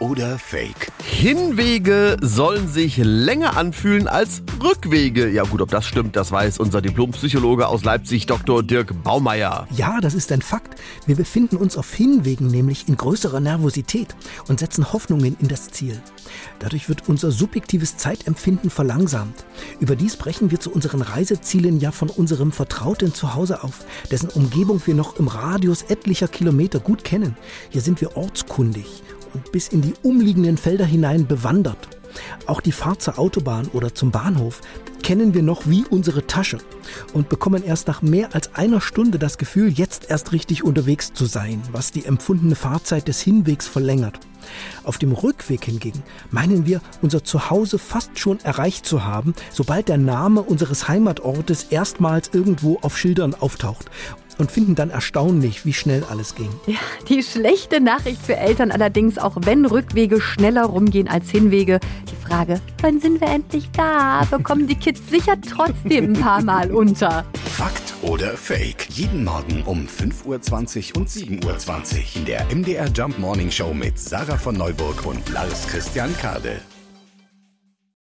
oder Fake? Hinwege sollen sich länger anfühlen als Rückwege. Ja gut, ob das stimmt, das weiß unser Diplompsychologe aus Leipzig, Dr. Dirk Baumeier. Ja, das ist ein Fakt. Wir befinden uns auf Hinwegen nämlich in größerer Nervosität und setzen Hoffnungen in das Ziel. Dadurch wird unser subjektives Zeitempfinden verlangsamt. Überdies brechen wir zu unseren Reisezielen ja von unserem vertrauten Zuhause auf, dessen Umgebung wir noch im Radius etlicher Kilometer gut kennen. Hier sind wir ortskundig und bis in die umliegenden Felder hinein bewandert. Auch die Fahrt zur Autobahn oder zum Bahnhof kennen wir noch wie unsere Tasche und bekommen erst nach mehr als einer Stunde das Gefühl, jetzt erst richtig unterwegs zu sein, was die empfundene Fahrzeit des Hinwegs verlängert. Auf dem Rückweg hingegen meinen wir, unser Zuhause fast schon erreicht zu haben, sobald der Name unseres Heimatortes erstmals irgendwo auf Schildern auftaucht und finden dann erstaunlich, wie schnell alles ging. Ja, die schlechte Nachricht für Eltern allerdings, auch wenn Rückwege schneller rumgehen als Hinwege. Die Frage, wann sind wir endlich da? Bekommen die Kids sicher trotzdem ein paar Mal unter. Fakt oder Fake? Jeden Morgen um 5.20 Uhr und 7.20 Uhr in der MDR Jump Morning Show mit Sarah von Neuburg und Lars Christian Kade.